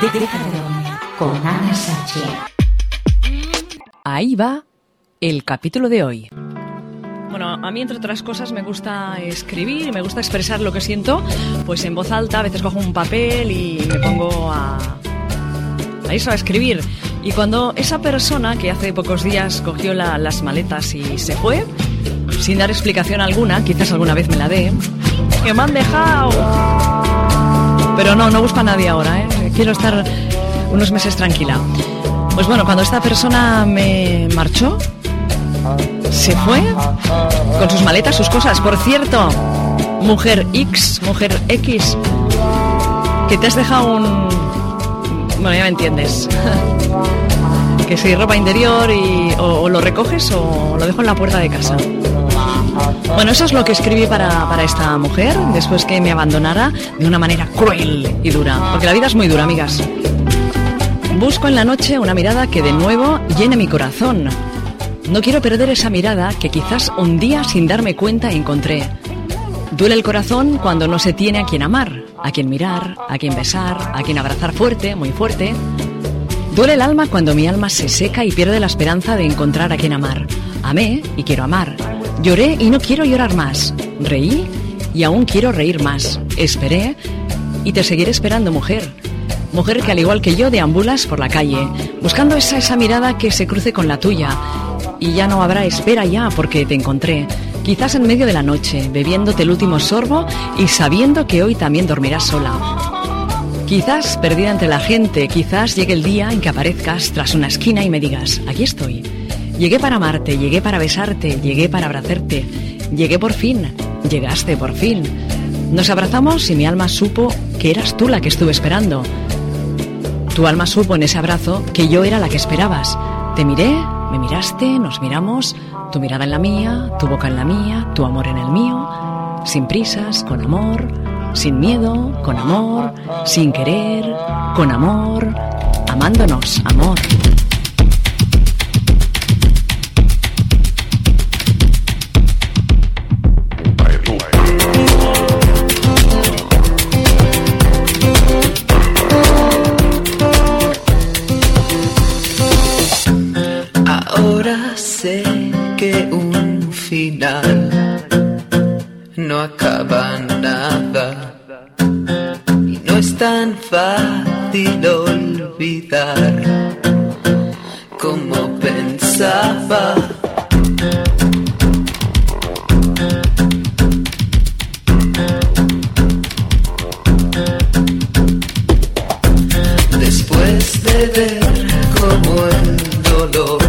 Déjate dormir con Ana Sánchez. Ahí va el capítulo de hoy. Bueno, a mí entre otras cosas me gusta escribir y me gusta expresar lo que siento, pues en voz alta, a veces cojo un papel y me pongo a, a eso, a escribir. Y cuando esa persona que hace pocos días cogió la- las maletas y se fue, sin dar explicación alguna, quizás alguna vez me la dé, que me han dejado. Pero no, no busco a nadie ahora, ¿eh? Quiero estar unos meses tranquila. Pues bueno, cuando esta persona me marchó, se fue con sus maletas, sus cosas. Por cierto, mujer X, mujer X, que te has dejado un... Bueno, ya me entiendes. que si ropa interior y o, o lo recoges o lo dejo en la puerta de casa. Bueno, eso es lo que escribí para, para esta mujer después que me abandonara de una manera cruel y dura. Porque la vida es muy dura, amigas. Busco en la noche una mirada que de nuevo llene mi corazón. No quiero perder esa mirada que quizás un día sin darme cuenta encontré. Duele el corazón cuando no se tiene a quien amar, a quien mirar, a quien besar, a quien abrazar fuerte, muy fuerte. Duele el alma cuando mi alma se seca y pierde la esperanza de encontrar a quien amar. Amé y quiero amar. Lloré y no quiero llorar más. Reí y aún quiero reír más. Esperé y te seguiré esperando, mujer. Mujer que al igual que yo deambulas por la calle, buscando esa, esa mirada que se cruce con la tuya. Y ya no habrá espera ya porque te encontré. Quizás en medio de la noche, bebiéndote el último sorbo y sabiendo que hoy también dormirás sola. Quizás perdida entre la gente, quizás llegue el día en que aparezcas tras una esquina y me digas, aquí estoy. Llegué para amarte, llegué para besarte, llegué para abrazarte, llegué por fin, llegaste por fin. Nos abrazamos y mi alma supo que eras tú la que estuve esperando. Tu alma supo en ese abrazo que yo era la que esperabas. Te miré, me miraste, nos miramos, tu mirada en la mía, tu boca en la mía, tu amor en el mío, sin prisas, con amor, sin miedo, con amor, sin querer, con amor, amándonos, amor. Sé que un final no acaba nada y no es tan fácil olvidar como pensaba. Después de ver cómo el dolor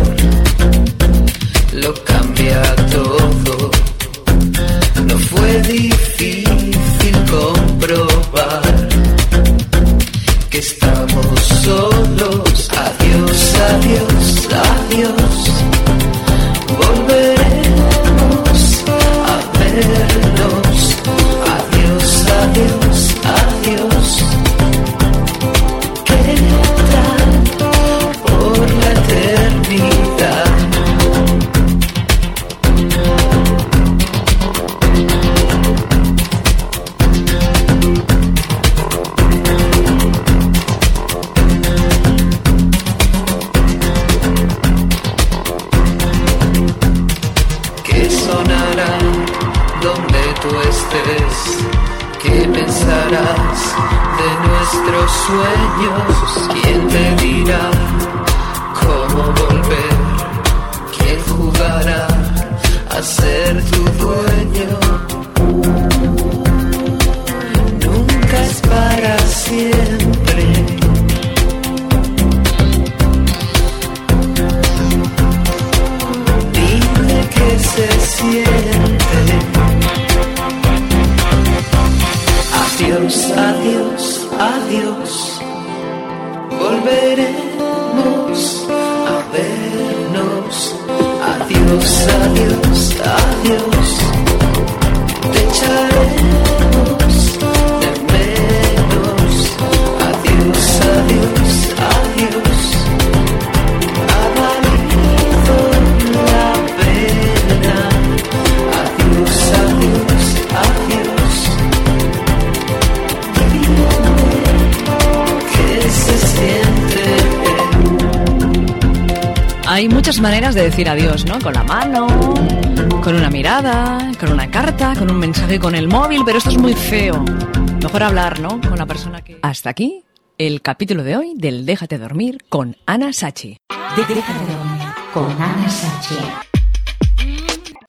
tú estés, que pensarás de nuestros sueños, quién te dirá cómo volver, quién jugará a ser tu dueño. Nunca es para siempre. Dime que se siente. Adiós. Volveremos a vernos. Adiós, adiós, Hay muchas maneras de decir adiós, ¿no? Con la mano, con una mirada, con una carta, con un mensaje con el móvil, pero esto es muy feo. Mejor hablar, ¿no? Con la persona que... Hasta aquí el capítulo de hoy del Déjate dormir con Ana Sachi. Déjate dormir con Ana Sachi.